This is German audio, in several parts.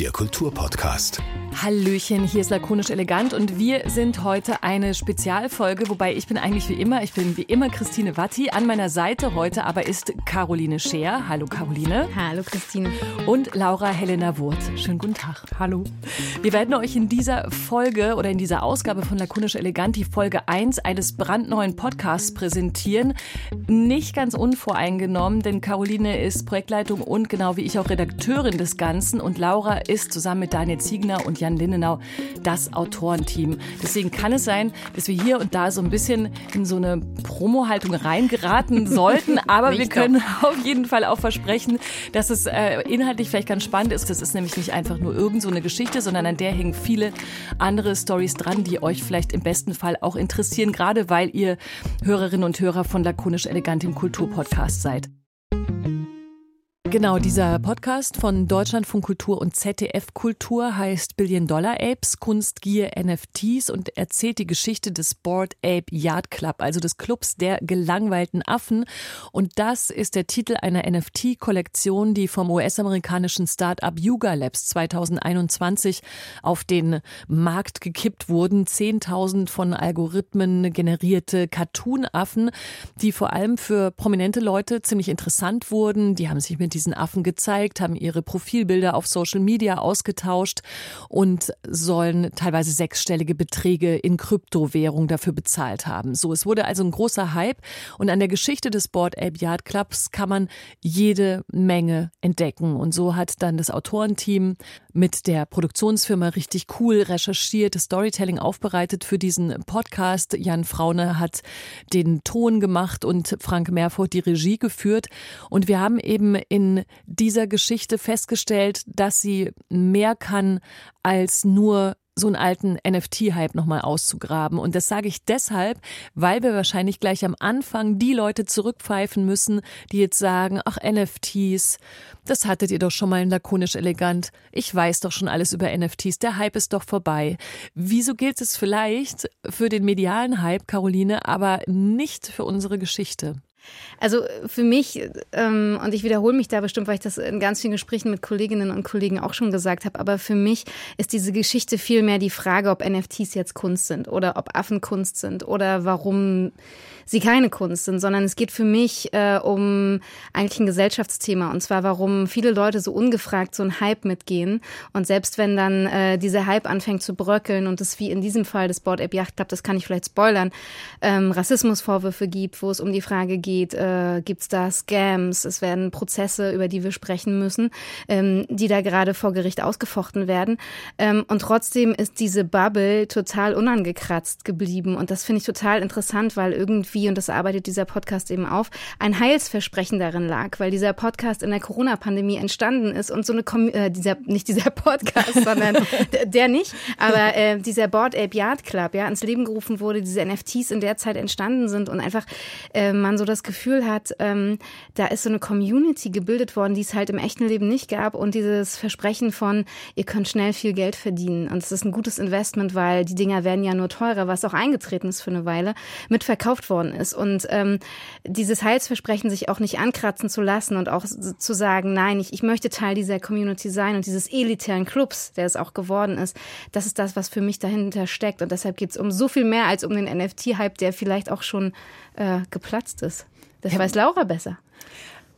Der Kulturpodcast. Hallöchen, hier ist lakonisch elegant und wir sind heute eine Spezialfolge, wobei ich bin eigentlich wie immer, ich bin wie immer Christine Watti. An meiner Seite heute aber ist Caroline Scheer. Hallo Caroline. Hallo Christine. Und Laura Helena Wurth. Schönen guten Tag. Hallo. Wir werden euch in dieser Folge oder in dieser Ausgabe von lakonisch elegant die Folge 1 eines brandneuen Podcasts präsentieren. Nicht ganz unvoreingenommen, denn Caroline ist Projektleitung und genau wie ich auch Redakteurin des Ganzen und Laura ist zusammen mit Daniel Ziegner und Jan Lindenau das Autorenteam. Deswegen kann es sein, dass wir hier und da so ein bisschen in so eine Promo-Haltung reingeraten sollten, aber wir können auf jeden Fall auch versprechen, dass es äh, inhaltlich vielleicht ganz spannend ist. Das ist nämlich nicht einfach nur irgend so eine Geschichte, sondern an der hängen viele andere Stories dran, die euch vielleicht im besten Fall auch interessieren, gerade weil ihr Hörerinnen und Hörer von Lakonisch Elegant im Kulturpodcast seid. Genau, dieser Podcast von Deutschlandfunk Kultur und ZDF Kultur heißt Billion Dollar Apes, Kunst, Gier, NFTs und erzählt die Geschichte des Board Ape Yard Club, also des Clubs der gelangweilten Affen. Und das ist der Titel einer NFT-Kollektion, die vom US-amerikanischen Start-up Yuga Labs 2021 auf den Markt gekippt wurden. 10.000 von Algorithmen generierte Cartoon-Affen, die vor allem für prominente Leute ziemlich interessant wurden. Die haben sich mit diesen Affen gezeigt, haben ihre Profilbilder auf Social Media ausgetauscht und sollen teilweise sechsstellige Beträge in Kryptowährung dafür bezahlt haben. So, es wurde also ein großer Hype und an der Geschichte des Board Ape Yard Clubs kann man jede Menge entdecken. Und so hat dann das Autorenteam mit der Produktionsfirma richtig cool recherchiert, Storytelling aufbereitet für diesen Podcast. Jan Fraune hat den Ton gemacht und Frank Meerfurt die Regie geführt. Und wir haben eben in dieser Geschichte festgestellt, dass sie mehr kann als nur so einen alten NFT-Hype nochmal auszugraben. Und das sage ich deshalb, weil wir wahrscheinlich gleich am Anfang die Leute zurückpfeifen müssen, die jetzt sagen, ach NFTs, das hattet ihr doch schon mal in lakonisch elegant. Ich weiß doch schon alles über NFTs. Der Hype ist doch vorbei. Wieso gilt es vielleicht für den medialen Hype, Caroline, aber nicht für unsere Geschichte? Also für mich, ähm, und ich wiederhole mich da bestimmt, weil ich das in ganz vielen Gesprächen mit Kolleginnen und Kollegen auch schon gesagt habe, aber für mich ist diese Geschichte vielmehr die Frage, ob NFTs jetzt Kunst sind oder ob Affen Kunst sind oder warum sie keine Kunst sind, sondern es geht für mich äh, um eigentlich ein Gesellschaftsthema und zwar warum viele Leute so ungefragt so einen Hype mitgehen und selbst wenn dann äh, dieser Hype anfängt zu bröckeln und es wie in diesem Fall des Board App Yacht Club, das kann ich vielleicht spoilern, ähm, Rassismusvorwürfe gibt, wo es um die Frage geht, äh, gibt da Scams, es werden Prozesse, über die wir sprechen müssen, ähm, die da gerade vor Gericht ausgefochten werden. Ähm, und trotzdem ist diese Bubble total unangekratzt geblieben. Und das finde ich total interessant, weil irgendwie, und das arbeitet dieser Podcast eben auf, ein Heilsversprechen darin lag, weil dieser Podcast in der Corona-Pandemie entstanden ist und so eine, Com äh, dieser, nicht dieser Podcast, sondern der nicht, aber äh, dieser Board Ape Yard Club, ja, ins Leben gerufen wurde, diese NFTs in der Zeit entstanden sind und einfach äh, man so das Gefühl hat, ähm, da ist so eine Community gebildet worden, die es halt im echten Leben nicht gab und dieses Versprechen von, ihr könnt schnell viel Geld verdienen und es ist ein gutes Investment, weil die Dinger werden ja nur teurer, was auch eingetreten ist für eine Weile, mitverkauft worden ist und ähm, dieses Heilsversprechen sich auch nicht ankratzen zu lassen und auch zu sagen, nein, ich, ich möchte Teil dieser Community sein und dieses elitären Clubs, der es auch geworden ist, das ist das, was für mich dahinter steckt und deshalb geht es um so viel mehr als um den NFT-Hype, der vielleicht auch schon äh, geplatzt ist. Das ja. weiß Laura besser.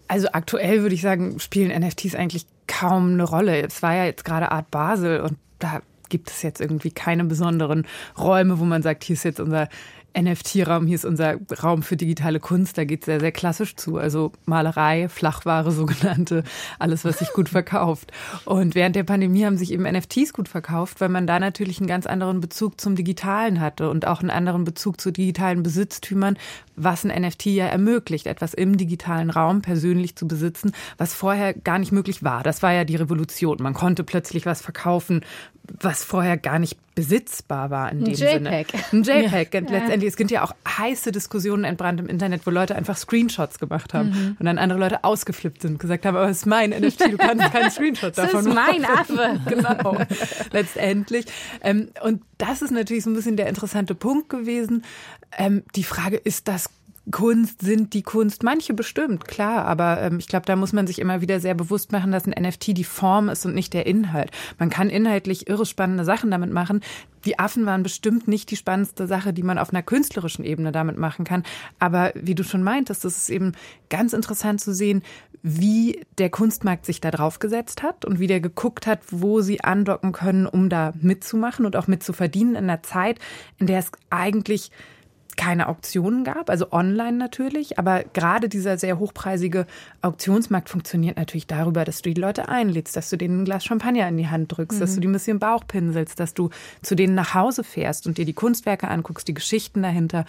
Also aktuell würde ich sagen, spielen NFTs eigentlich kaum eine Rolle. Es war ja jetzt gerade Art Basel und da gibt es jetzt irgendwie keine besonderen Räume, wo man sagt, hier ist jetzt unser NFT-Raum, hier ist unser Raum für digitale Kunst, da geht es sehr, sehr klassisch zu. Also Malerei, Flachware sogenannte, alles, was sich gut verkauft. Und während der Pandemie haben sich eben NFTs gut verkauft, weil man da natürlich einen ganz anderen Bezug zum Digitalen hatte und auch einen anderen Bezug zu digitalen Besitztümern, was ein NFT ja ermöglicht, etwas im digitalen Raum persönlich zu besitzen, was vorher gar nicht möglich war. Das war ja die Revolution. Man konnte plötzlich was verkaufen, was vorher gar nicht besitzbar war in dem ein JPEG. Sinne. Ein JPEG. Ja. Letztendlich, es gibt ja auch heiße Diskussionen entbrannt im Internet, wo Leute einfach Screenshots gemacht haben mhm. und dann andere Leute ausgeflippt sind und gesagt haben, aber es ist mein NFT, du kannst keinen Screenshot davon machen. Das ist mein Affe. genau. Letztendlich. Ähm, und das ist natürlich so ein bisschen der interessante Punkt gewesen. Ähm, die Frage, ist das Kunst sind die Kunst. Manche bestimmt, klar, aber ähm, ich glaube, da muss man sich immer wieder sehr bewusst machen, dass ein NFT die Form ist und nicht der Inhalt. Man kann inhaltlich irre spannende Sachen damit machen. Die Affen waren bestimmt nicht die spannendste Sache, die man auf einer künstlerischen Ebene damit machen kann. Aber wie du schon meintest, das ist eben ganz interessant zu sehen, wie der Kunstmarkt sich da drauf gesetzt hat und wie der geguckt hat, wo sie andocken können, um da mitzumachen und auch mitzuverdienen in einer Zeit, in der es eigentlich keine Auktionen gab, also online natürlich, aber gerade dieser sehr hochpreisige Auktionsmarkt funktioniert natürlich darüber, dass du die Leute einlädst, dass du denen ein Glas Champagner in die Hand drückst, mhm. dass du die ein bisschen Bauch pinselst, dass du zu denen nach Hause fährst und dir die Kunstwerke anguckst, die Geschichten dahinter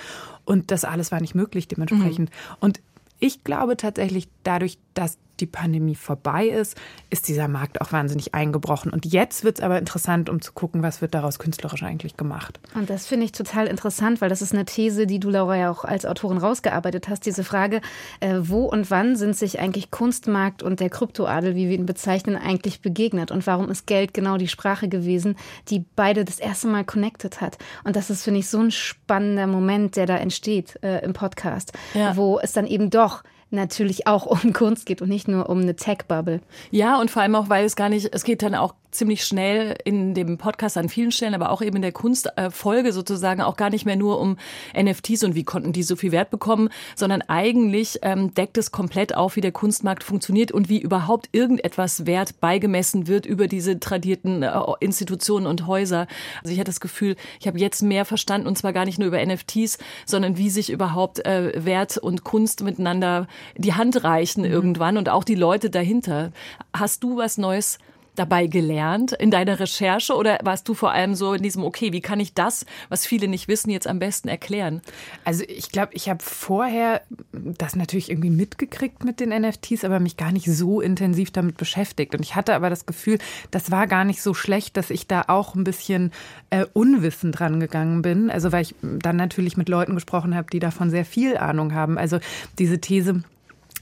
und das alles war nicht möglich dementsprechend. Mhm. Und ich glaube tatsächlich, dadurch, dass die Pandemie vorbei ist, ist dieser Markt auch wahnsinnig eingebrochen. Und jetzt wird es aber interessant, um zu gucken, was wird daraus künstlerisch eigentlich gemacht. Und das finde ich total interessant, weil das ist eine These, die du, Laura, ja auch als Autorin rausgearbeitet hast. Diese Frage, äh, wo und wann sind sich eigentlich Kunstmarkt und der Kryptoadel, wie wir ihn bezeichnen, eigentlich begegnet? Und warum ist Geld genau die Sprache gewesen, die beide das erste Mal connected hat? Und das ist, finde ich, so ein spannender Moment, der da entsteht äh, im Podcast, ja. wo es dann eben doch natürlich auch um Kunst geht und nicht nur um eine Tech-Bubble. Ja, und vor allem auch, weil es gar nicht, es geht dann auch ziemlich schnell in dem Podcast an vielen Stellen, aber auch eben in der Kunstfolge sozusagen auch gar nicht mehr nur um NFTs und wie konnten die so viel Wert bekommen, sondern eigentlich ähm, deckt es komplett auf, wie der Kunstmarkt funktioniert und wie überhaupt irgendetwas Wert beigemessen wird über diese tradierten äh, Institutionen und Häuser. Also ich hatte das Gefühl, ich habe jetzt mehr verstanden und zwar gar nicht nur über NFTs, sondern wie sich überhaupt äh, Wert und Kunst miteinander die Hand reichen mhm. irgendwann und auch die Leute dahinter. Hast du was Neues dabei gelernt in deiner Recherche oder warst du vor allem so in diesem, okay, wie kann ich das, was viele nicht wissen, jetzt am besten erklären? Also ich glaube, ich habe vorher das natürlich irgendwie mitgekriegt mit den NFTs, aber mich gar nicht so intensiv damit beschäftigt. Und ich hatte aber das Gefühl, das war gar nicht so schlecht, dass ich da auch ein bisschen äh, unwissend dran gegangen bin. Also weil ich dann natürlich mit Leuten gesprochen habe, die davon sehr viel Ahnung haben. Also diese These,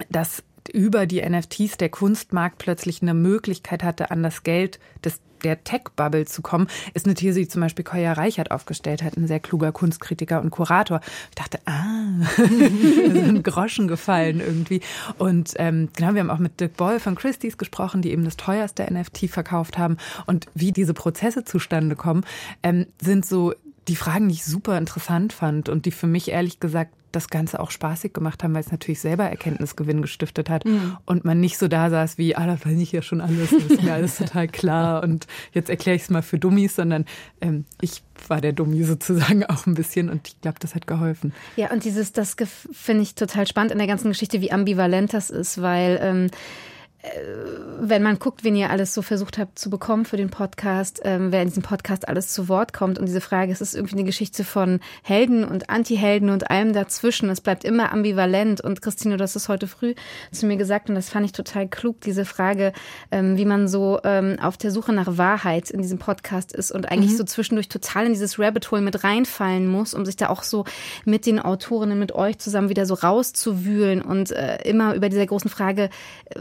dass über die NFTs der Kunstmarkt plötzlich eine Möglichkeit hatte, an das Geld des der Tech-Bubble zu kommen, ist eine These, die zum Beispiel Koya Reichert aufgestellt hat, ein sehr kluger Kunstkritiker und Kurator. Ich dachte, ah, ein Groschen gefallen irgendwie. Und ähm, genau, wir haben auch mit Dirk Boll von Christie's gesprochen, die eben das teuerste NFT verkauft haben. Und wie diese Prozesse zustande kommen, ähm, sind so die Fragen, die ich super interessant fand und die für mich ehrlich gesagt das Ganze auch spaßig gemacht haben, weil es natürlich selber Erkenntnisgewinn gestiftet hat mhm. und man nicht so da saß wie, ah, da weiß ich ja schon alles, das ist mir alles total klar und jetzt erkläre ich es mal für Dummies, sondern ähm, ich war der Dummi sozusagen auch ein bisschen und ich glaube, das hat geholfen. Ja, und dieses, das finde ich total spannend in der ganzen Geschichte, wie ambivalent das ist, weil ähm, äh, wenn man guckt, wen ihr alles so versucht habt zu bekommen für den Podcast, ähm, wer in diesem Podcast alles zu Wort kommt und diese Frage, es ist irgendwie eine Geschichte von Helden und Anti-Helden und allem dazwischen. Es bleibt immer ambivalent und Christine, du hast es heute früh zu mir gesagt und das fand ich total klug, diese Frage, ähm, wie man so ähm, auf der Suche nach Wahrheit in diesem Podcast ist und eigentlich mhm. so zwischendurch total in dieses Rabbit Hole mit reinfallen muss, um sich da auch so mit den Autorinnen, mit euch zusammen wieder so rauszuwühlen und äh, immer über dieser großen Frage, äh,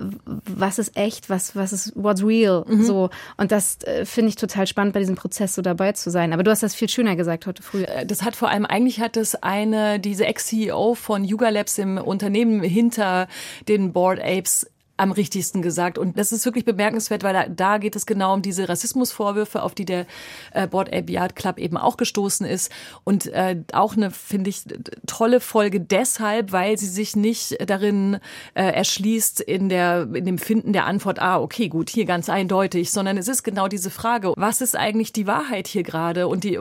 was ist echt, was, was ist what's real, mhm. so. Und das äh, finde ich total spannend, bei diesem Prozess so dabei zu sein. Aber du hast das viel schöner gesagt heute früh. Äh, das hat vor allem, eigentlich hat es eine, diese Ex-CEO von Yuga Labs im Unternehmen hinter den Board Apes am richtigsten gesagt. Und das ist wirklich bemerkenswert, weil da, da geht es genau um diese Rassismusvorwürfe, auf die der äh, Board Ape Yard Club eben auch gestoßen ist. Und äh, auch eine, finde ich, tolle Folge deshalb, weil sie sich nicht darin äh, erschließt in, der, in dem Finden der Antwort, ah, okay, gut, hier ganz eindeutig, sondern es ist genau diese Frage, was ist eigentlich die Wahrheit hier gerade? Und die,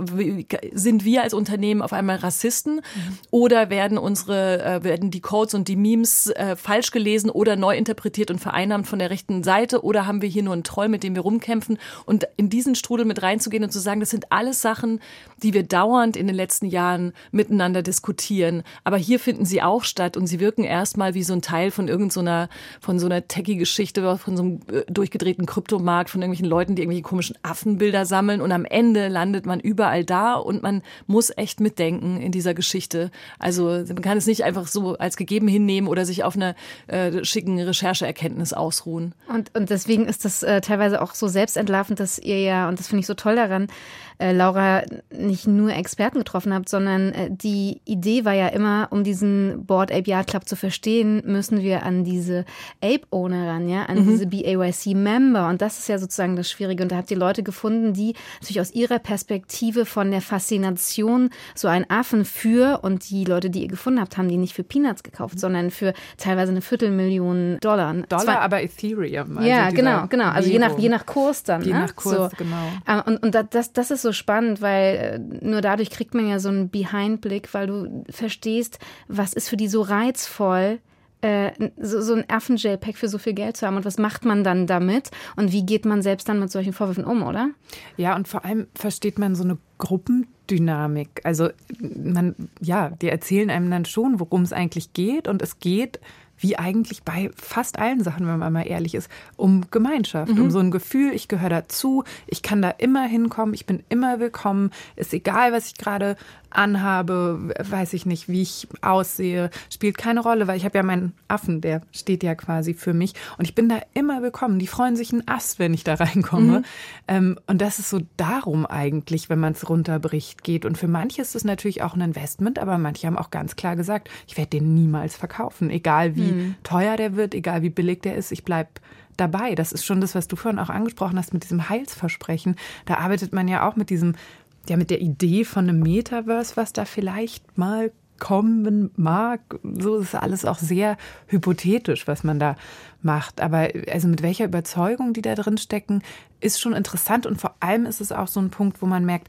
sind wir als Unternehmen auf einmal Rassisten mhm. oder werden unsere, äh, werden die Codes und die Memes äh, falsch gelesen oder neu interpretiert? Profitiert und vereinnahmt von der rechten Seite oder haben wir hier nur einen Troll, mit dem wir rumkämpfen und in diesen Strudel mit reinzugehen und zu sagen, das sind alles Sachen, die wir dauernd in den letzten Jahren miteinander diskutieren. Aber hier finden sie auch statt und sie wirken erstmal wie so ein Teil von irgendeiner, so von so einer Techie-Geschichte, von so einem äh, durchgedrehten Kryptomarkt, von irgendwelchen Leuten, die irgendwelche komischen Affenbilder sammeln und am Ende landet man überall da und man muss echt mitdenken in dieser Geschichte. Also man kann es nicht einfach so als gegeben hinnehmen oder sich auf einer äh, schicken Recherche Erkenntnis ausruhen. Und, und deswegen ist das äh, teilweise auch so selbstentlarvend, dass ihr ja, und das finde ich so toll daran, äh, Laura nicht nur Experten getroffen habt, sondern äh, die Idee war ja immer, um diesen Board Ape Yard Club zu verstehen, müssen wir an diese Ape Owner ran, ja, an mhm. diese BAYC Member. Und das ist ja sozusagen das Schwierige. Und da habt ihr Leute gefunden, die natürlich aus ihrer Perspektive von der Faszination so einen Affen für und die Leute, die ihr gefunden habt, haben die nicht für Peanuts gekauft, sondern für teilweise eine Viertelmillion Dollar. Dollar, Zwei, aber Ethereum. Also ja, genau, genau. Also je nach, je nach Kurs dann. Je ne? nach Kurs, so. genau. Ähm, und, und das, das ist so spannend, weil äh, nur dadurch kriegt man ja so einen Behind-Blick, weil du verstehst, was ist für die so reizvoll, äh, so, so ein Affen-JPEG für so viel Geld zu haben und was macht man dann damit und wie geht man selbst dann mit solchen Vorwürfen um, oder? Ja, und vor allem versteht man so eine Gruppendynamik. Also man, ja, die erzählen einem dann schon, worum es eigentlich geht und es geht wie eigentlich bei fast allen Sachen, wenn man mal ehrlich ist, um Gemeinschaft, mhm. um so ein Gefühl, ich gehöre dazu, ich kann da immer hinkommen, ich bin immer willkommen, ist egal, was ich gerade anhabe, weiß ich nicht, wie ich aussehe, spielt keine Rolle, weil ich habe ja meinen Affen, der steht ja quasi für mich und ich bin da immer willkommen. Die freuen sich ein Ast, wenn ich da reinkomme. Mhm. Ähm, und das ist so darum eigentlich, wenn man es runterbricht, geht. Und für manche ist es natürlich auch ein Investment, aber manche haben auch ganz klar gesagt, ich werde den niemals verkaufen, egal wie mhm. teuer der wird, egal wie billig der ist, ich bleib dabei. Das ist schon das, was du vorhin auch angesprochen hast mit diesem Heilsversprechen. Da arbeitet man ja auch mit diesem ja mit der Idee von einem Metaverse, was da vielleicht mal kommen mag. So ist alles auch sehr hypothetisch, was man da macht. Aber also mit welcher Überzeugung die da drin stecken, ist schon interessant. Und vor allem ist es auch so ein Punkt, wo man merkt,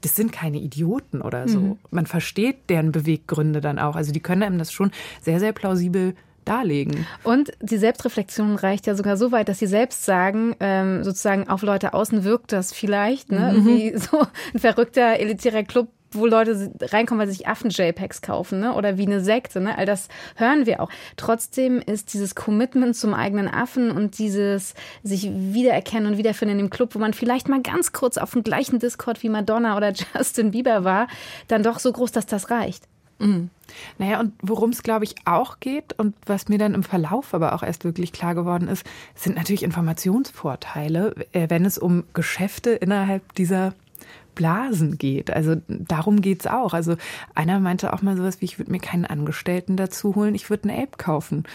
das sind keine Idioten oder so. Mhm. Man versteht deren Beweggründe dann auch. Also die können einem das schon sehr, sehr plausibel darlegen. Und die Selbstreflexion reicht ja sogar so weit, dass sie selbst sagen, ähm, sozusagen auf Leute außen wirkt das vielleicht, ne? Mhm. Wie so ein verrückter elitärer Club wo Leute reinkommen, weil sie sich Affen-JPEGs kaufen, ne? Oder wie eine Sekte, ne? All das hören wir auch. Trotzdem ist dieses Commitment zum eigenen Affen und dieses sich wiedererkennen und wiederfinden in dem Club, wo man vielleicht mal ganz kurz auf dem gleichen Discord wie Madonna oder Justin Bieber war, dann doch so groß, dass das reicht. Mhm. Naja, und worum es, glaube ich, auch geht und was mir dann im Verlauf aber auch erst wirklich klar geworden ist, sind natürlich Informationsvorteile, äh, wenn es um Geschäfte innerhalb dieser Blasen geht. Also darum geht es auch. Also einer meinte auch mal sowas wie, ich würde mir keinen Angestellten dazu holen, ich würde eine Ape kaufen.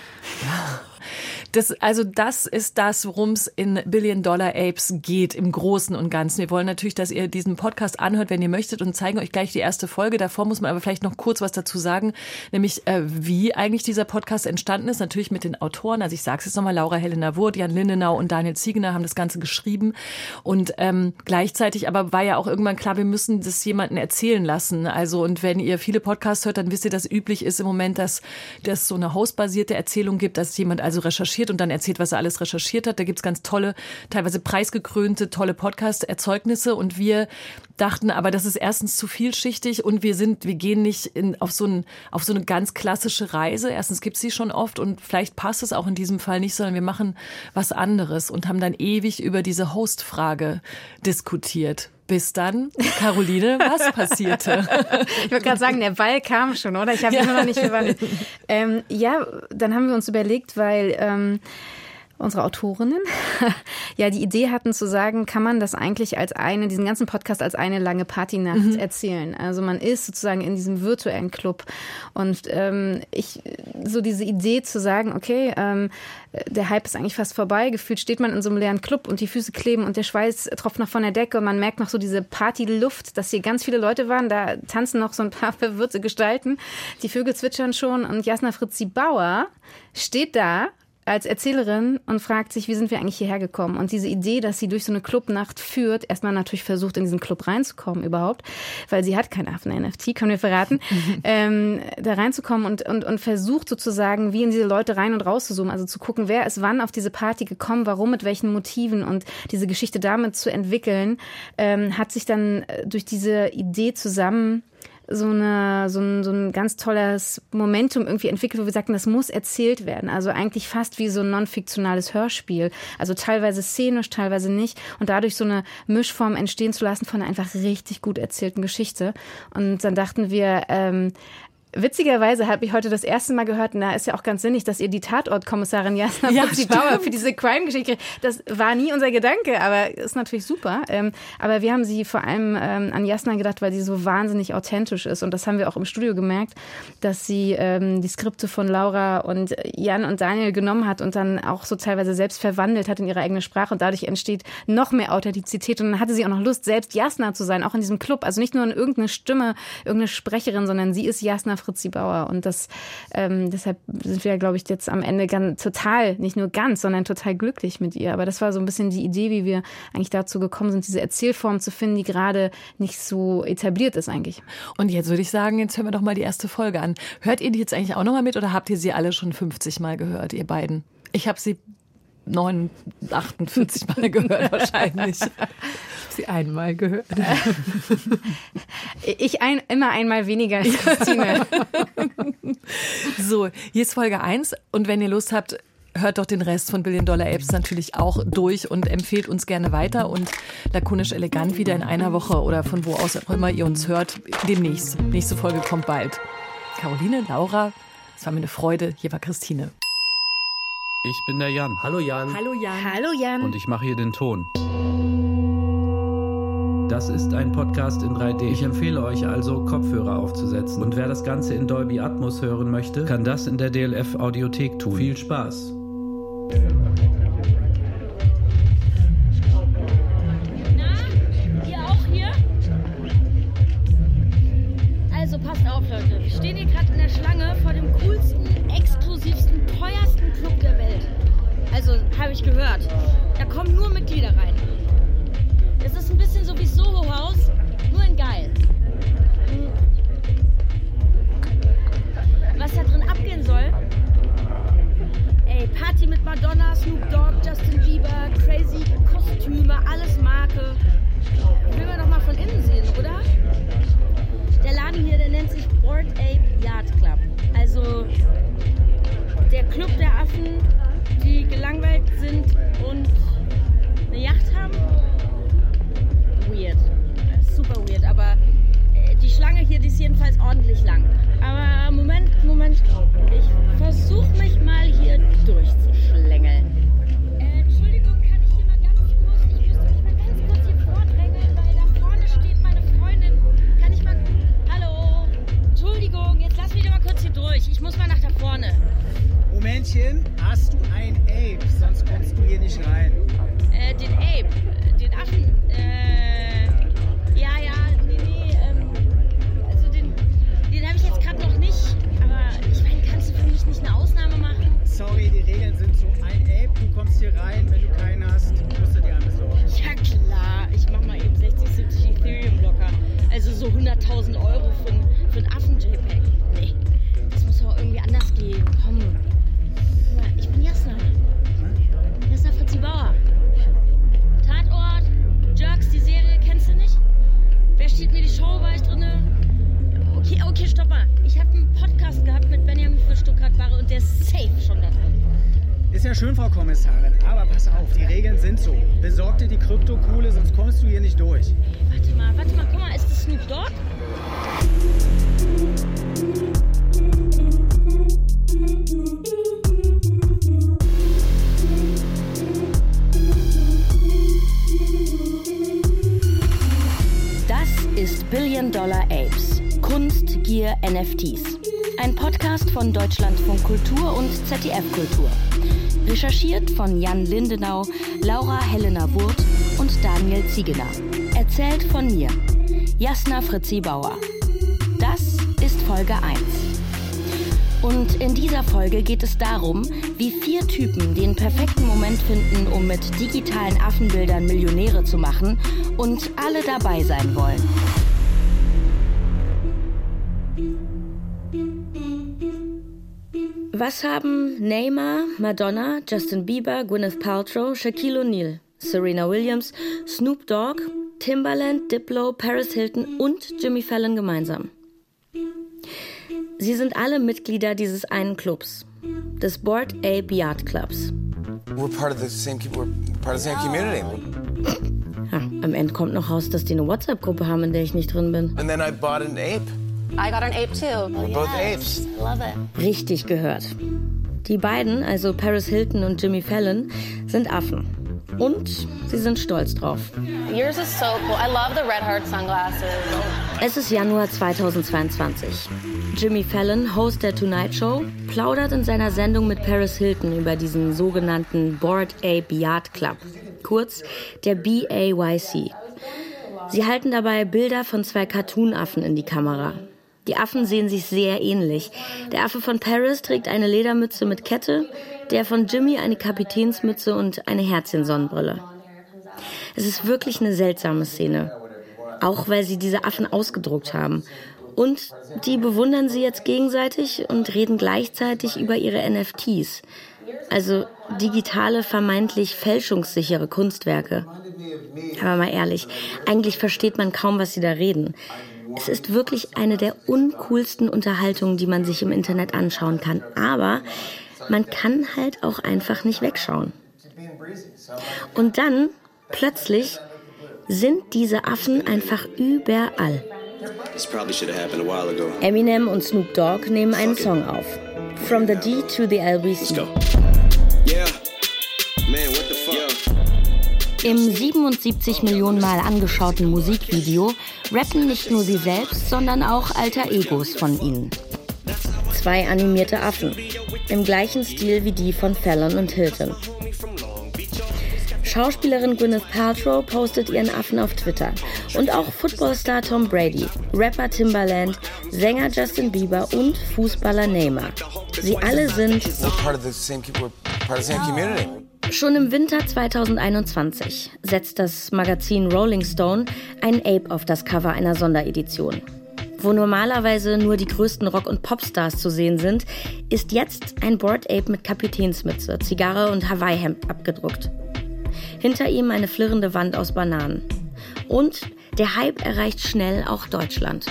Das, also das ist das, worum es in Billion Dollar Apes geht im Großen und Ganzen. Wir wollen natürlich, dass ihr diesen Podcast anhört, wenn ihr möchtet und zeigen euch gleich die erste Folge. Davor muss man aber vielleicht noch kurz was dazu sagen, nämlich äh, wie eigentlich dieser Podcast entstanden ist. Natürlich mit den Autoren. Also ich sage es jetzt nochmal, Laura Helena Wurth, Jan Lindenau und Daniel Ziegener haben das Ganze geschrieben. Und ähm, gleichzeitig aber war ja auch irgendwann klar, wir müssen das jemanden erzählen lassen. Also und wenn ihr viele Podcasts hört, dann wisst ihr, dass üblich ist im Moment, dass das so eine hostbasierte Erzählung gibt, dass jemand also recherchiert und dann erzählt, was er alles recherchiert hat. Da gibt's ganz tolle, teilweise preisgekrönte, tolle Podcast-Erzeugnisse und wir dachten aber, das ist erstens zu vielschichtig und wir sind, wir gehen nicht in, auf, so ein, auf so eine ganz klassische Reise. Erstens gibt's sie schon oft und vielleicht passt es auch in diesem Fall nicht, sondern wir machen was anderes und haben dann ewig über diese Host-Frage diskutiert. Bis dann, Caroline, was passierte? ich wollte gerade sagen, der Ball kam schon, oder? Ich habe ja. immer noch nicht verwandelt. Ähm, ja, dann haben wir uns überlegt, weil ähm, unsere Autorinnen, ja die Idee hatten zu sagen, kann man das eigentlich als eine, diesen ganzen Podcast als eine lange Partynacht mhm. erzählen. Also man ist sozusagen in diesem virtuellen Club. Und ähm, ich, so diese Idee zu sagen, okay, ähm, der Hype ist eigentlich fast vorbei, gefühlt steht man in so einem leeren Club und die Füße kleben und der Schweiß tropft noch von der Decke und man merkt noch so diese Partyluft, dass hier ganz viele Leute waren, da tanzen noch so ein paar verwirrte Gestalten, die Vögel zwitschern schon und Jasna Fritzi Bauer steht da als Erzählerin und fragt sich, wie sind wir eigentlich hierher gekommen? Und diese Idee, dass sie durch so eine Clubnacht führt, erstmal natürlich versucht, in diesen Club reinzukommen überhaupt, weil sie hat kein Affen-NFT, können wir verraten, ähm, da reinzukommen und, und, und versucht sozusagen, wie in diese Leute rein und raus zu zoomen, also zu gucken, wer ist wann auf diese Party gekommen, warum, mit welchen Motiven und diese Geschichte damit zu entwickeln, ähm, hat sich dann äh, durch diese Idee zusammen so, eine, so, ein, so ein ganz tolles Momentum irgendwie entwickelt, wo wir sagten, das muss erzählt werden. Also eigentlich fast wie so ein non-fiktionales Hörspiel. Also teilweise szenisch, teilweise nicht. Und dadurch so eine Mischform entstehen zu lassen von einer einfach richtig gut erzählten Geschichte. Und dann dachten wir, ähm, Witzigerweise habe ich heute das erste Mal gehört, na, ist ja auch ganz sinnig, dass ihr die Tatortkommissarin Jasna ja, Bauer für diese Crime-Geschichte, das war nie unser Gedanke, aber ist natürlich super. Ähm, aber wir haben sie vor allem ähm, an Jasna gedacht, weil sie so wahnsinnig authentisch ist. Und das haben wir auch im Studio gemerkt, dass sie ähm, die Skripte von Laura und Jan und Daniel genommen hat und dann auch so teilweise selbst verwandelt hat in ihre eigene Sprache. Und dadurch entsteht noch mehr Authentizität. Und dann hatte sie auch noch Lust, selbst Jasna zu sein, auch in diesem Club. Also nicht nur in irgendeine Stimme, irgendeine Sprecherin, sondern sie ist Jasna Fritzi Bauer. Und das, ähm, deshalb sind wir, glaube ich, jetzt am Ende ganz, total, nicht nur ganz, sondern total glücklich mit ihr. Aber das war so ein bisschen die Idee, wie wir eigentlich dazu gekommen sind, diese Erzählform zu finden, die gerade nicht so etabliert ist eigentlich. Und jetzt würde ich sagen, jetzt hören wir doch mal die erste Folge an. Hört ihr die jetzt eigentlich auch nochmal mit oder habt ihr sie alle schon 50 Mal gehört, ihr beiden? Ich habe sie 9, 48 Mal gehört wahrscheinlich. Ich habe sie einmal gehört. Ich ein, immer einmal weniger als Christine. so, hier ist Folge 1 und wenn ihr Lust habt, hört doch den Rest von Billion Dollar Apes natürlich auch durch und empfehlt uns gerne weiter und lakonisch elegant wieder in einer Woche oder von wo aus auch immer ihr uns hört, demnächst. Nächste Folge kommt bald. Caroline, Laura, es war mir eine Freude. Hier war Christine. Ich bin der Jan. Hallo Jan. Hallo Jan. Hallo Jan. Und ich mache hier den Ton. Das ist ein Podcast in 3D. Ich empfehle euch also, Kopfhörer aufzusetzen. Und wer das Ganze in Dolby Atmos hören möchte, kann das in der DLF Audiothek tun. Viel Spaß. Na, Also, habe ich gehört. Da kommen nur Mitglieder rein. Es ist ein bisschen so wie Soho-Haus, nur in geil. Was da drin abgehen soll? Ey, Party mit Madonna, Snoop Dogg, Justin Bieber, crazy Kostüme, alles Marke. Will man doch mal von innen sehen, oder? Der Laden hier, der nennt sich Board Ape Yard Club. Also der Club der Affen, gelangweilt sind und eine Yacht haben. Weird. Super weird, aber äh, die Schlange hier, die ist jedenfalls ordentlich lang. Aber Moment, Moment. Ich versuche Billion Dollar Apes. Kunst, Gier, NFTs. Ein Podcast von Deutschlandfunk Kultur und ZDF Kultur. Recherchiert von Jan Lindenau, Laura Helena Wurth und Daniel Ziegener. Erzählt von mir, Jasna Fritzi Bauer. Das ist Folge 1. Und in dieser Folge geht es darum, wie vier Typen den perfekten Moment finden, um mit digitalen Affenbildern Millionäre zu machen und alle dabei sein wollen. Was haben Neymar, Madonna, Justin Bieber, Gwyneth Paltrow, Shaquille O'Neal, Serena Williams, Snoop Dogg, Timbaland, Diplo, Paris Hilton und Jimmy Fallon gemeinsam? Sie sind alle Mitglieder dieses einen Clubs, des Board Ape Yard Clubs. We're part of the same. We're part of the same community. Ja, am Ende kommt noch raus, dass die eine WhatsApp-Gruppe haben, in der ich nicht drin bin. And then I bought an ape. I got an ape too. We're both apes. I love it. Richtig gehört. Die beiden, also Paris Hilton und Jimmy Fallon, sind Affen. Und sie sind stolz drauf. Yours is so cool. I love the red heart sunglasses. Es ist Januar 2022. Jimmy Fallon, Host der Tonight Show, plaudert in seiner Sendung mit Paris Hilton über diesen sogenannten Board Ape Yacht Club, kurz der BAYC. Sie halten dabei Bilder von zwei Cartoonaffen in die Kamera. Die Affen sehen sich sehr ähnlich. Der Affe von Paris trägt eine Ledermütze mit Kette, der von Jimmy eine Kapitänsmütze und eine Herzchensonnenbrille. Es ist wirklich eine seltsame Szene. Auch weil sie diese Affen ausgedruckt haben. Und die bewundern sie jetzt gegenseitig und reden gleichzeitig über ihre NFTs. Also digitale, vermeintlich fälschungssichere Kunstwerke. Aber mal ehrlich, eigentlich versteht man kaum, was sie da reden. Es ist wirklich eine der uncoolsten Unterhaltungen, die man sich im Internet anschauen kann. Aber man kann halt auch einfach nicht wegschauen. Und dann, plötzlich, sind diese Affen einfach überall. Eminem und Snoop Dogg nehmen einen Song auf. From the D to the LBC. Im 77 Millionen Mal angeschauten Musikvideo rappen nicht nur sie selbst, sondern auch alter Egos von ihnen. Zwei animierte Affen, im gleichen Stil wie die von Fallon und Hilton. Schauspielerin Gwyneth Paltrow postet ihren Affen auf Twitter. Und auch Footballstar Tom Brady, Rapper Timbaland, Sänger Justin Bieber und Fußballer Neymar. Sie alle sind Schon im Winter 2021 setzt das Magazin Rolling Stone einen Ape auf das Cover einer Sonderedition. Wo normalerweise nur die größten Rock- und Popstars zu sehen sind, ist jetzt ein Board Ape mit Kapitänsmütze, Zigarre und Hawaii-Hemd abgedruckt. Hinter ihm eine flirrende Wand aus Bananen. Und der Hype erreicht schnell auch Deutschland.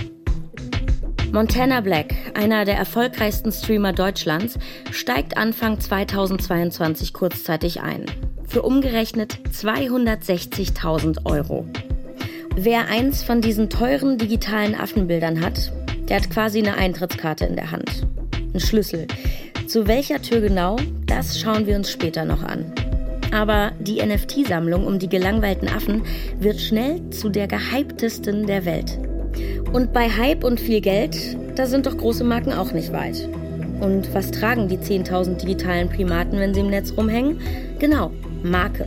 Montana Black, einer der erfolgreichsten Streamer Deutschlands, steigt Anfang 2022 kurzzeitig ein. Für umgerechnet 260.000 Euro. Wer eins von diesen teuren digitalen Affenbildern hat, der hat quasi eine Eintrittskarte in der Hand. Ein Schlüssel. Zu welcher Tür genau, das schauen wir uns später noch an. Aber die NFT-Sammlung um die gelangweilten Affen wird schnell zu der gehyptesten der Welt. Und bei Hype und viel Geld, da sind doch große Marken auch nicht weit. Und was tragen die 10.000 digitalen Primaten, wenn sie im Netz rumhängen? Genau, Marke.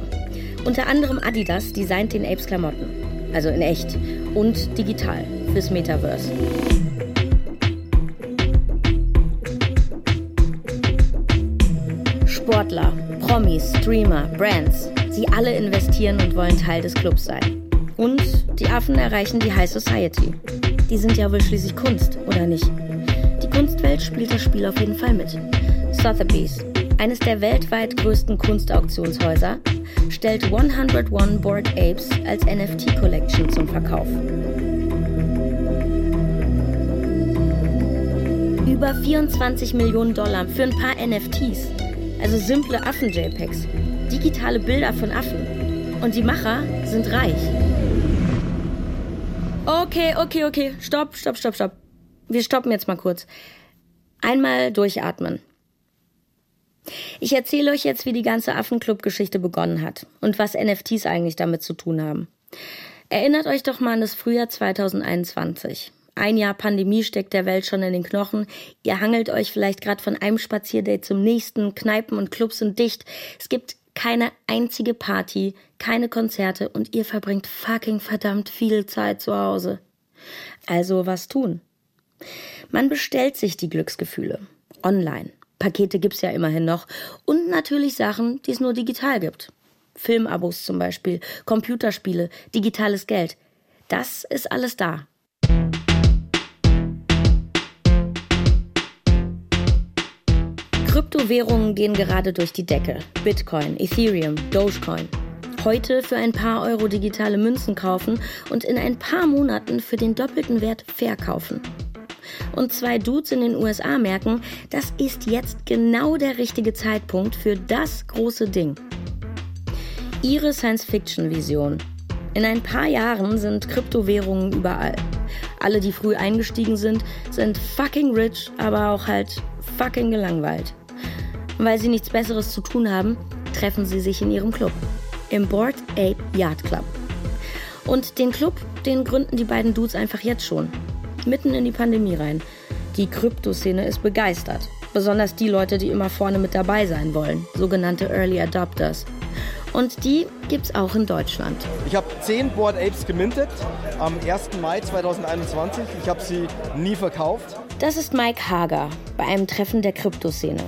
Unter anderem Adidas designt den Apes Klamotten. Also in echt und digital fürs Metaverse. Sportler, Promis, Streamer, Brands, sie alle investieren und wollen Teil des Clubs sein. Und die Affen erreichen die High Society. Die sind ja wohl schließlich Kunst, oder nicht? Die Kunstwelt spielt das Spiel auf jeden Fall mit. Sotheby's, eines der weltweit größten Kunstauktionshäuser, stellt 101 Board Apes als NFT Collection zum Verkauf. Über 24 Millionen Dollar für ein paar NFTs, also simple Affen-JPEGs, digitale Bilder von Affen. Und die Macher sind reich. Okay, okay, okay. Stopp, stopp, stopp, stopp. Wir stoppen jetzt mal kurz. Einmal durchatmen. Ich erzähle euch jetzt, wie die ganze Affenclub-Geschichte begonnen hat und was NFTs eigentlich damit zu tun haben. Erinnert euch doch mal an das Frühjahr 2021. Ein Jahr Pandemie steckt der Welt schon in den Knochen. Ihr hangelt euch vielleicht gerade von einem Spazierdate zum nächsten. Kneipen und Clubs sind dicht. Es gibt keine einzige Party, keine Konzerte und ihr verbringt fucking verdammt viel Zeit zu Hause. Also was tun? Man bestellt sich die Glücksgefühle. Online. Pakete gibt's ja immerhin noch. Und natürlich Sachen, die es nur digital gibt. Filmabos zum Beispiel, Computerspiele, digitales Geld. Das ist alles da. Kryptowährungen gehen gerade durch die Decke. Bitcoin, Ethereum, Dogecoin. Heute für ein paar Euro digitale Münzen kaufen und in ein paar Monaten für den doppelten Wert verkaufen. Und zwei Dudes in den USA merken, das ist jetzt genau der richtige Zeitpunkt für das große Ding. Ihre Science-Fiction-Vision. In ein paar Jahren sind Kryptowährungen überall. Alle, die früh eingestiegen sind, sind fucking rich, aber auch halt fucking gelangweilt. Und weil sie nichts Besseres zu tun haben, treffen sie sich in ihrem Club. Im Board Ape Yard Club. Und den Club, den gründen die beiden Dudes einfach jetzt schon. Mitten in die Pandemie rein. Die Kryptoszene ist begeistert. Besonders die Leute, die immer vorne mit dabei sein wollen. Sogenannte Early Adopters. Und die gibt's auch in Deutschland. Ich habe zehn Board Apes gemintet am 1. Mai 2021. Ich habe sie nie verkauft. Das ist Mike Hager bei einem Treffen der Kryptoszene.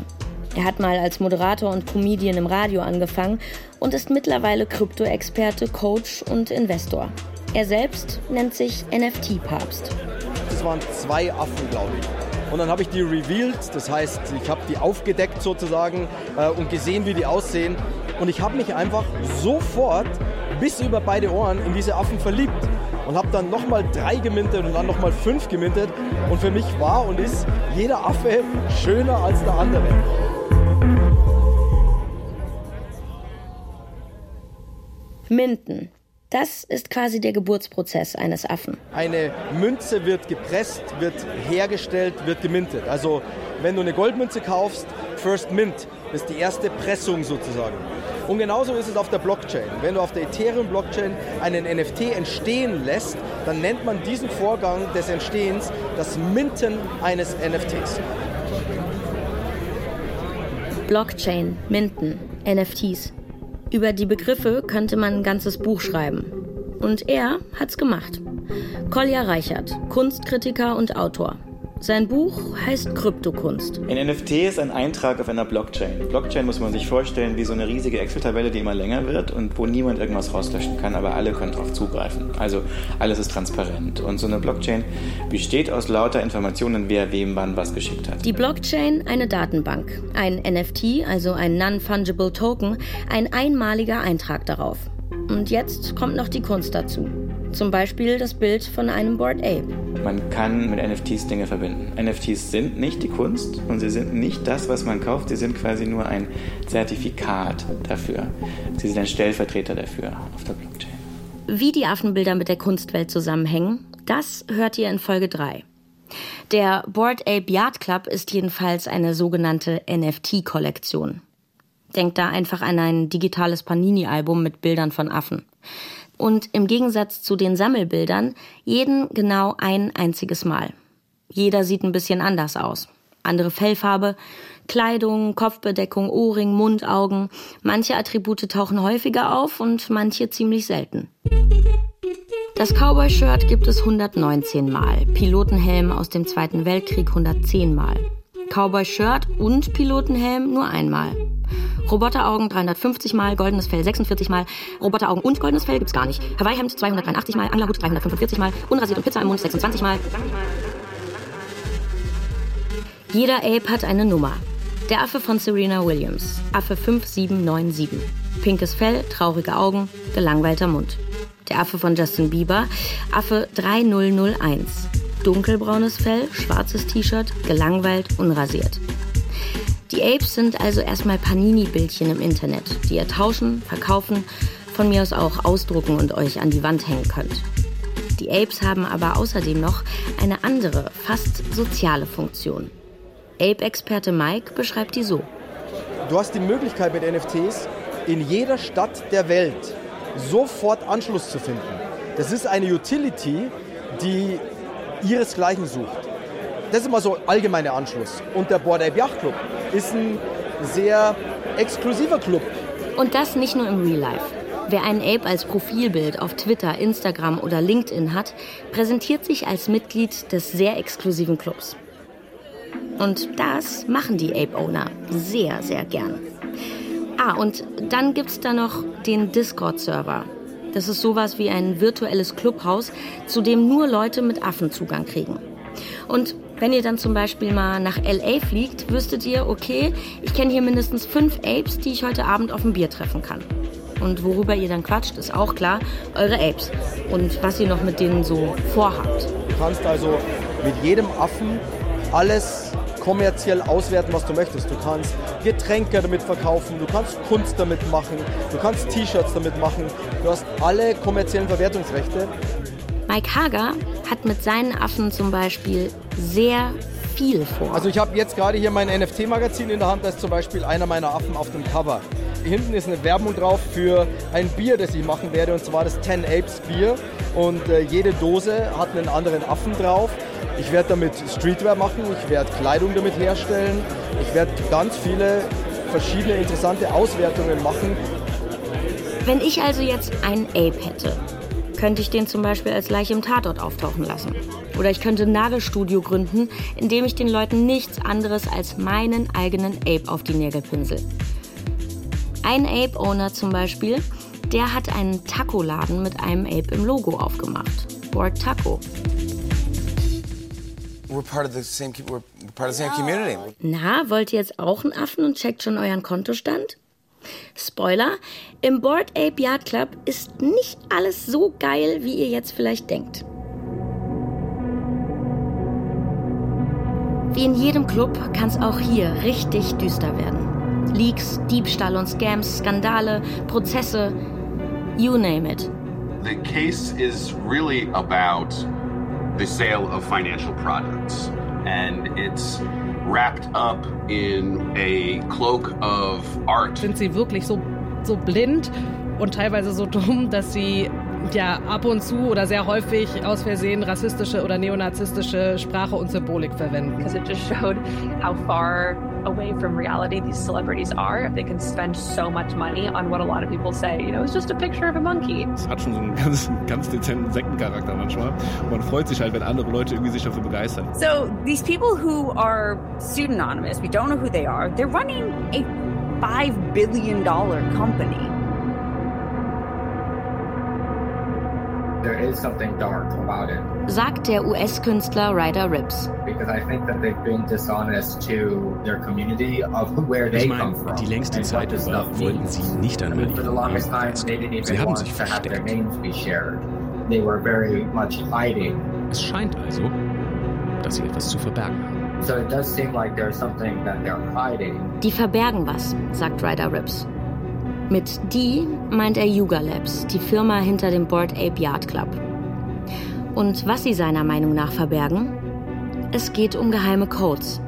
Er hat mal als Moderator und Comedian im Radio angefangen und ist mittlerweile Krypto-Experte, Coach und Investor. Er selbst nennt sich NFT-Papst. Das waren zwei Affen, glaube ich. Und dann habe ich die revealed, das heißt, ich habe die aufgedeckt sozusagen äh, und gesehen, wie die aussehen. Und ich habe mich einfach sofort bis über beide Ohren in diese Affen verliebt und habe dann nochmal drei gemintet und dann nochmal fünf gemintet. Und für mich war und ist jeder Affe schöner als der andere. Minden. Das ist quasi der Geburtsprozess eines Affen. Eine Münze wird gepresst, wird hergestellt, wird gemintet. Also wenn du eine Goldmünze kaufst, First Mint, ist die erste Pressung sozusagen. Und genauso ist es auf der Blockchain. Wenn du auf der Ethereum-Blockchain einen NFT entstehen lässt, dann nennt man diesen Vorgang des Entstehens das Minten eines NFTs. Blockchain, Minten, NFTs. Über die Begriffe könnte man ein ganzes Buch schreiben. Und er hat's gemacht. Kolja Reichert, Kunstkritiker und Autor. Sein Buch heißt Kryptokunst. Ein NFT ist ein Eintrag auf einer Blockchain. Blockchain muss man sich vorstellen wie so eine riesige Excel-Tabelle, die immer länger wird und wo niemand irgendwas rauslöschen kann, aber alle können darauf zugreifen. Also alles ist transparent. Und so eine Blockchain besteht aus lauter Informationen, wer wem wann was geschickt hat. Die Blockchain eine Datenbank. Ein NFT, also ein Non-Fungible Token, ein einmaliger Eintrag darauf. Und jetzt kommt noch die Kunst dazu. Zum Beispiel das Bild von einem Board Ape. Man kann mit NFTs Dinge verbinden. NFTs sind nicht die Kunst und sie sind nicht das, was man kauft. Sie sind quasi nur ein Zertifikat dafür. Sie sind ein Stellvertreter dafür auf der Blockchain. Wie die Affenbilder mit der Kunstwelt zusammenhängen, das hört ihr in Folge 3. Der Board Ape Yard Club ist jedenfalls eine sogenannte NFT-Kollektion. Denkt da einfach an ein digitales Panini-Album mit Bildern von Affen und im Gegensatz zu den Sammelbildern jeden genau ein einziges Mal. Jeder sieht ein bisschen anders aus. Andere Fellfarbe, Kleidung, Kopfbedeckung, Ohrring, Mund, Augen. Manche Attribute tauchen häufiger auf und manche ziemlich selten. Das Cowboy-Shirt gibt es 119 Mal, Pilotenhelm aus dem Zweiten Weltkrieg 110 Mal. Cowboy-Shirt und Pilotenhelm nur einmal. Roboteraugen 350 Mal, goldenes Fell 46 Mal, Roboteraugen und goldenes Fell gibt's gar nicht. Hawaii-Hemd 283 Mal, Anglerhut 345 Mal, unrasiert und Pizza im Mund 26 Mal. Jeder Ape hat eine Nummer. Der Affe von Serena Williams, Affe 5797. Pinkes Fell, traurige Augen, gelangweilter Mund. Der Affe von Justin Bieber, Affe 3001. Dunkelbraunes Fell, schwarzes T-Shirt, gelangweilt, unrasiert. Die Apes sind also erstmal Panini-Bildchen im Internet, die ihr tauschen, verkaufen, von mir aus auch ausdrucken und euch an die Wand hängen könnt. Die Apes haben aber außerdem noch eine andere, fast soziale Funktion. Ape-Experte Mike beschreibt die so. Du hast die Möglichkeit mit NFTs in jeder Stadt der Welt sofort Anschluss zu finden. Das ist eine Utility, die ihresgleichen sucht. Das ist immer so allgemeiner Anschluss. Und der Board Ape Yacht Club ist ein sehr exklusiver Club. Und das nicht nur im Real Life. Wer einen Ape als Profilbild auf Twitter, Instagram oder LinkedIn hat, präsentiert sich als Mitglied des sehr exklusiven Clubs. Und das machen die Ape-Owner sehr, sehr gern. Ah, und dann gibt's da noch den Discord-Server. Das ist sowas wie ein virtuelles Clubhaus, zu dem nur Leute mit Affen Zugang kriegen. Und wenn ihr dann zum Beispiel mal nach LA fliegt, wüsstet ihr, okay, ich kenne hier mindestens fünf Apes, die ich heute Abend auf ein Bier treffen kann. Und worüber ihr dann quatscht, ist auch klar, eure Apes. Und was ihr noch mit denen so vorhabt. Du kannst also mit jedem Affen alles kommerziell auswerten, was du möchtest. Du kannst Getränke damit verkaufen, du kannst Kunst damit machen, du kannst T-Shirts damit machen. Du hast alle kommerziellen Verwertungsrechte. Mike Hager hat mit seinen Affen zum Beispiel sehr viel vor. Also ich habe jetzt gerade hier mein NFT-Magazin in der Hand, da ist zum Beispiel einer meiner Affen auf dem Cover. Hinten ist eine Werbung drauf für ein Bier, das ich machen werde, und zwar das Ten Apes Bier. Und äh, jede Dose hat einen anderen Affen drauf. Ich werde damit Streetwear machen, ich werde Kleidung damit herstellen, ich werde ganz viele verschiedene interessante Auswertungen machen. Wenn ich also jetzt einen Ape hätte, könnte ich den zum Beispiel als Leiche im Tatort auftauchen lassen. Oder ich könnte ein Nagelstudio gründen, in dem ich den Leuten nichts anderes als meinen eigenen Ape auf die Nägel pinsel. Ein Ape-Owner zum Beispiel, der hat einen Taco-Laden mit einem Ape im Logo aufgemacht. Board Taco. We're part of the same, we're part of the same community. Na, wollt ihr jetzt auch einen Affen und checkt schon euren Kontostand? Spoiler, im Board Ape Yard Club ist nicht alles so geil, wie ihr jetzt vielleicht denkt. Wie in jedem Club kann es auch hier richtig düster werden. Leaks, Diebstahl und Scams, Skandale, Prozesse, you name it. The case is really about the sale of financial products, and it's wrapped up in a cloak of art. Sind sie wirklich so, so blind und teilweise so dumm, dass sie ja ab und zu oder sehr häufig aus Versehen rassistische oder neonazistische Sprache und Symbolik verwenden? Because it just showed how far away from reality these celebrities are if they can spend so much money on what a lot of people say. You know, it's just a picture of a monkey. Es hat schon so einen ganz, ganz dezenten Sektencharakter manchmal. Man freut sich halt, wenn andere Leute irgendwie sich dafür begeistern. So these people who are pseudonymous, we don't know who they are, they're running a $5 billion company. Sagt der US-Künstler Ryder Rips. Because I think that they've been dishonest to their community of where they ich meine, come from. die längste Zeit über wollten sie nicht einmal For the longest time, they didn't even Sie haben sich versteckt. names be shared. They were very much hiding. Es scheint also, dass sie etwas zu verbergen haben. So it does seem like there's something that they're hiding. Die verbergen was, sagt Ryder Rips. Mit die meint er Yuga Labs, die Firma hinter dem Board Ape Yard Club. Und was sie seiner Meinung nach verbergen? Es geht um geheime Codes.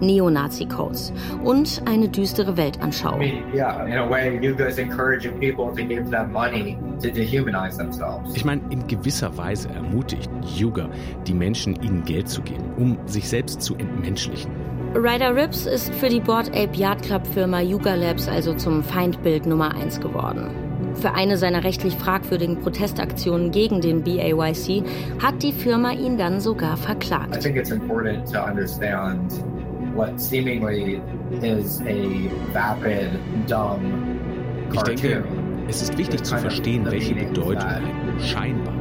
Neonazi-Codes und eine düstere Weltanschauung. I mean, yeah, in a way, you guys encouraging people to give them money to dehumanize themselves. Ich meine, in gewisser Weise ermutigt Yuga die Menschen, ihnen Geld zu geben, um sich selbst zu entmenschlichen. Ryder Rips ist für die Board Ape Yard Club Firma Yuga Labs also zum Feindbild Nummer 1 geworden. Für eine seiner rechtlich fragwürdigen Protestaktionen gegen den BAYC hat die Firma ihn dann sogar I verklagt. think it's important to understand what seemingly is a vapid, dumb Ich denke, cartoon. es ist wichtig zu verstehen, welche Bedeutung ein scheinbar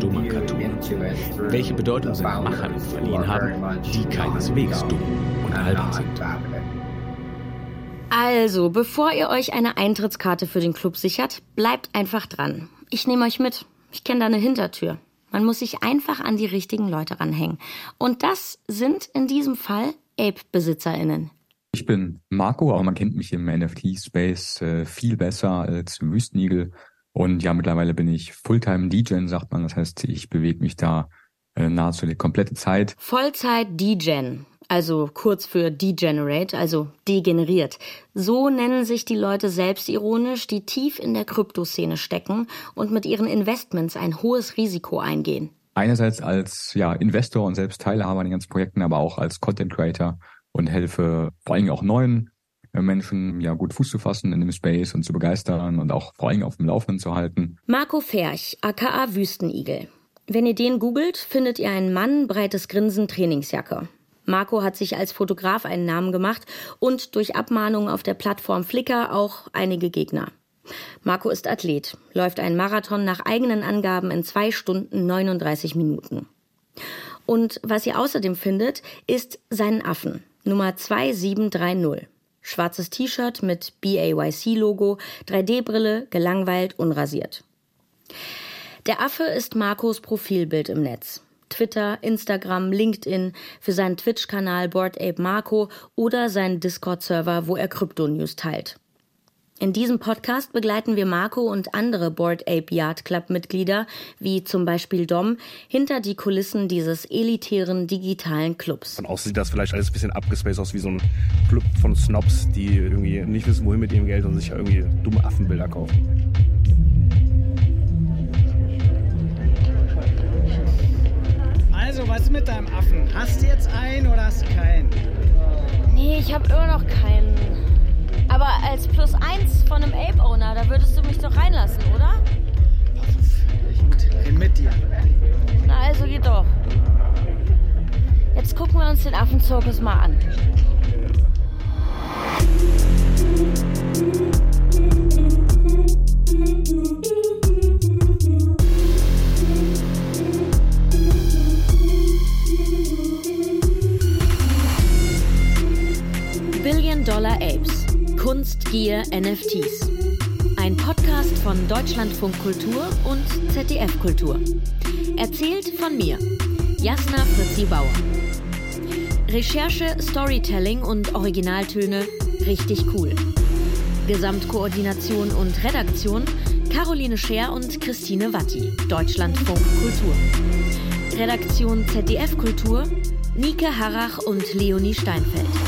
dummer Cartoon. Welche Bedeutung seine Macher ihm verliehen haben, die keineswegs dumm und albern sind. Also, bevor ihr euch eine Eintrittskarte für den Club sichert, bleibt einfach dran. Ich nehme euch mit. Ich kenne da eine Hintertür. Man muss sich einfach an die richtigen Leute ranhängen. Und das sind in diesem Fall Ape-BesitzerInnen. Ich bin Marco, aber man kennt mich im NFT-Space äh, viel besser als Wüstenigel. Und ja, mittlerweile bin ich Fulltime-DJ, sagt man. Das heißt, ich bewege mich da äh, nahezu die komplette Zeit. Vollzeit-Degen, also kurz für Degenerate, also degeneriert. So nennen sich die Leute selbstironisch, die tief in der Kryptoszene stecken und mit ihren Investments ein hohes Risiko eingehen. Einerseits als ja, Investor und selbst Teilhaber an den ganzen Projekten, aber auch als Content Creator und helfe vor allem auch neuen Menschen ja gut Fuß zu fassen in dem Space und zu begeistern und auch vor allem auf dem Laufenden zu halten. Marco Ferch, aka Wüstenigel. Wenn ihr den googelt, findet ihr einen Mann, breites Grinsen, Trainingsjacke. Marco hat sich als Fotograf einen Namen gemacht und durch Abmahnungen auf der Plattform Flickr auch einige Gegner. Marco ist Athlet, läuft einen Marathon nach eigenen Angaben in zwei Stunden 39 Minuten. Und was ihr außerdem findet, ist seinen Affen, Nummer 2730. Schwarzes T-Shirt mit BAYC-Logo, 3D-Brille, gelangweilt, unrasiert. Der Affe ist Marcos Profilbild im Netz. Twitter, Instagram, LinkedIn, für seinen Twitch-Kanal Board Ape Marco oder seinen Discord-Server, wo er Krypto-News teilt. In diesem Podcast begleiten wir Marco und andere Board Ape Yard Club Mitglieder, wie zum Beispiel Dom, hinter die Kulissen dieses elitären digitalen Clubs. Von außen sieht das vielleicht alles ein bisschen abgespaced aus wie so ein Club von Snobs, die irgendwie nicht wissen, wohin mit ihrem Geld und sich irgendwie dumme Affenbilder kaufen. Also, was ist mit deinem Affen? Hast du jetzt einen oder hast du keinen? Nee, ich habe immer noch keinen. Aber als plus eins von einem Ape-Owner, da würdest du mich doch reinlassen, oder? Ich mit dir. Na also geht doch. Jetzt gucken wir uns den Affenzirkus mal an. Kunst, Gier, NFTs. Ein Podcast von Deutschlandfunk Kultur und ZDF Kultur. Erzählt von mir, Jasna Fritzi Bauer. Recherche, Storytelling und Originaltöne richtig cool. Gesamtkoordination und Redaktion Caroline Scher und Christine Watti, Deutschlandfunk Kultur. Redaktion ZDF Kultur Nike Harrach und Leonie Steinfeld.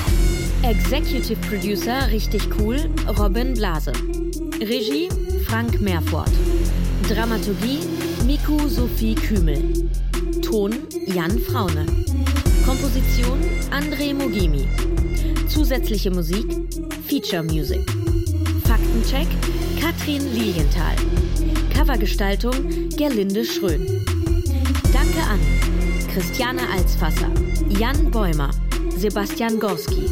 Executive Producer richtig cool Robin Blase. Regie Frank Meerfort. Dramaturgie Miku Sophie Kümel. Ton Jan Fraune. Komposition André Mogimi. Zusätzliche Musik Feature Music. Faktencheck Katrin Lilienthal. Covergestaltung Gerlinde Schrön. Danke an Christiane Alsfasser, Jan Bäumer, Sebastian Gorski,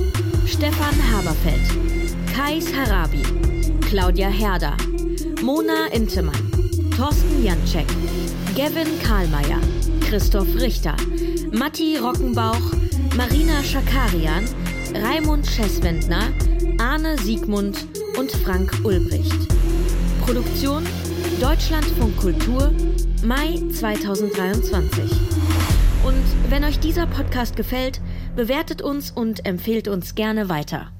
Stefan Haberfeld, Kais Harabi, Claudia Herder, Mona Intemann, Thorsten Janczek, Gavin Karlmeier, Christoph Richter, Matti Rockenbauch, Marina Schakarian, Raimund Schesswendner, Arne Siegmund und Frank Ulbricht. Produktion Deutschlandfunk Kultur, Mai 2023. Und wenn euch dieser Podcast gefällt, bewertet uns und empfehlt uns gerne weiter.